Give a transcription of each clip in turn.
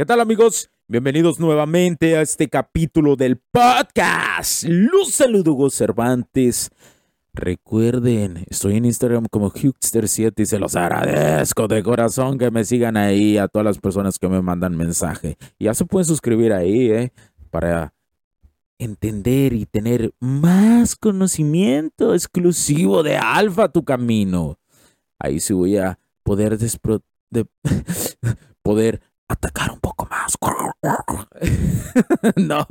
¿Qué tal amigos? Bienvenidos nuevamente a este capítulo del podcast. Luz saludo Hugo Cervantes. Recuerden, estoy en Instagram como Huxter7 y se los agradezco de corazón que me sigan ahí a todas las personas que me mandan mensaje. Ya se pueden suscribir ahí, ¿eh? Para entender y tener más conocimiento exclusivo de Alfa Tu Camino. Ahí sí voy a poder poder atacar un. no,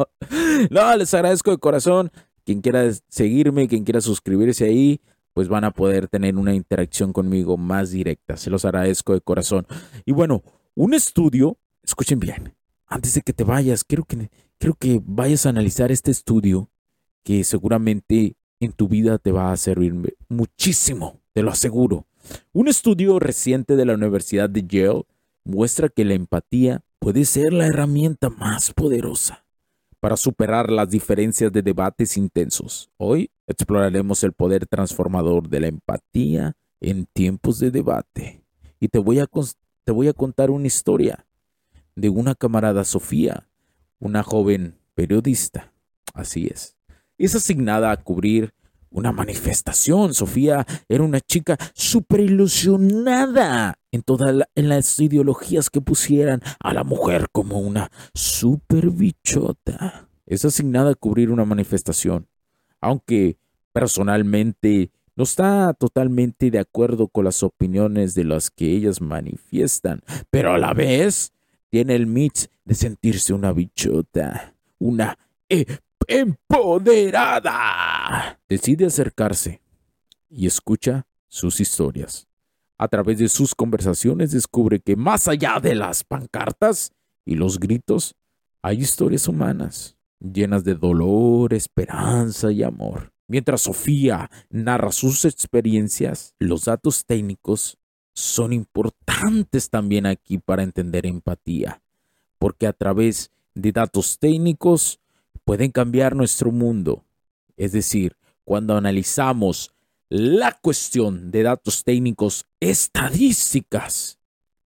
no, les agradezco de corazón. Quien quiera seguirme, quien quiera suscribirse ahí, pues van a poder tener una interacción conmigo más directa. Se los agradezco de corazón. Y bueno, un estudio, escuchen bien, antes de que te vayas, quiero que, quiero que vayas a analizar este estudio que seguramente en tu vida te va a servir muchísimo, te lo aseguro. Un estudio reciente de la Universidad de Yale muestra que la empatía puede ser la herramienta más poderosa para superar las diferencias de debates intensos. Hoy exploraremos el poder transformador de la empatía en tiempos de debate. Y te voy a, te voy a contar una historia de una camarada Sofía, una joven periodista. Así es. Es asignada a cubrir una manifestación. Sofía era una chica súper ilusionada en todas las ideologías que pusieran a la mujer como una super bichota. Es asignada a cubrir una manifestación, aunque personalmente no está totalmente de acuerdo con las opiniones de las que ellas manifiestan, pero a la vez tiene el mix de sentirse una bichota, una empoderada. Decide acercarse y escucha sus historias. A través de sus conversaciones descubre que más allá de las pancartas y los gritos, hay historias humanas llenas de dolor, esperanza y amor. Mientras Sofía narra sus experiencias, los datos técnicos son importantes también aquí para entender empatía, porque a través de datos técnicos pueden cambiar nuestro mundo. Es decir, cuando analizamos la cuestión de datos técnicos, estadísticas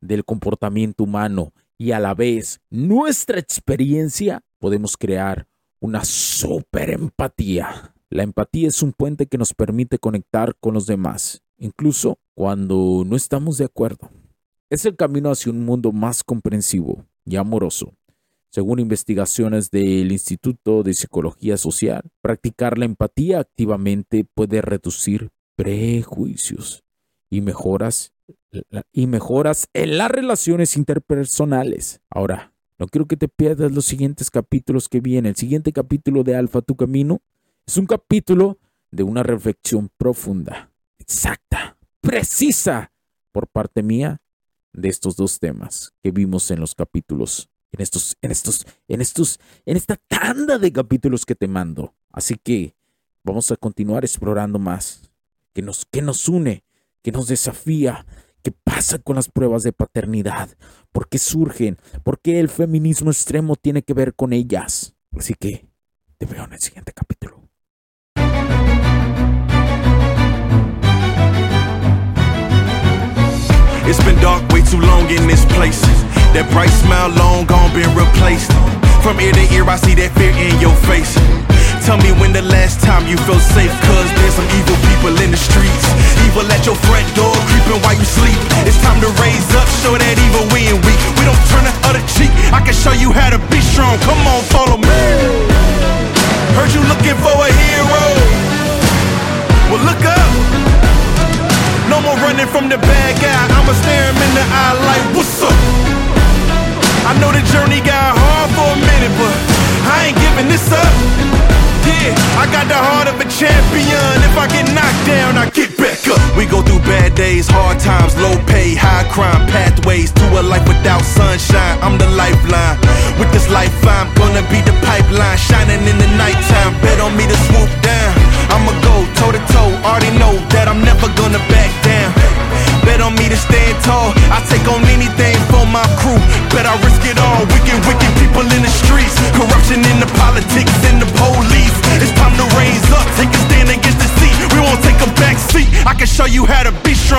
del comportamiento humano y a la vez nuestra experiencia, podemos crear una super empatía. La empatía es un puente que nos permite conectar con los demás, incluso cuando no estamos de acuerdo. Es el camino hacia un mundo más comprensivo y amoroso. Según investigaciones del Instituto de Psicología Social, practicar la empatía activamente puede reducir prejuicios y mejoras y mejoras en las relaciones interpersonales. Ahora, no quiero que te pierdas los siguientes capítulos que vienen. El siguiente capítulo de Alfa Tu Camino es un capítulo de una reflexión profunda, exacta, precisa por parte mía de estos dos temas que vimos en los capítulos en estos, en estos, en estos, en esta tanda de capítulos que te mando. Así que vamos a continuar explorando más. Que nos, que nos une, que nos desafía, qué pasa con las pruebas de paternidad, por qué surgen, por qué el feminismo extremo tiene que ver con ellas. Así que te veo en el siguiente capítulo. It's been dark way too long in this place. That bright smile long gone been replaced. From ear to ear, I see that fear in your face. Tell me when the last time you felt safe, cause there's some evil people in the streets. Evil at your front door, creeping while you sleep. It's time to raise up, show that evil we ain't weak. We don't turn the other cheek. I can show you how to be strong. Come on, follow me. Heard you looking for a hero. Well, look up. No more running from the bad guy. I'ma stare him in the eye like, what's up? I know the journey got hard for a minute, but I ain't giving this up. Yeah, I got the heart of a champion. If I get knocked down, I get back up. We go through bad days, hard times, low pay, high crime, pathways to a life without sunshine. I'm the lifeline. With this life,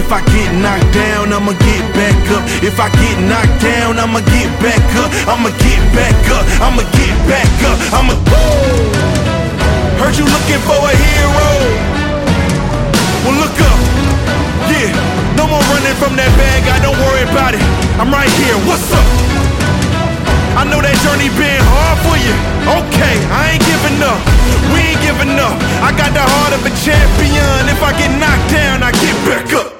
If I get knocked down, I'ma get back up. If I get knocked down, I'ma get back up. I'ma get back up. I'ma get back up. I'ma. Heard you looking for a hero. Well, look up. Yeah, no more running from that bad guy. Don't worry about it. I'm right here. What's up? I know that journey been hard for you. Okay, I ain't giving up. We ain't giving up. I got the heart of a champion. If I get knocked down, I get back up.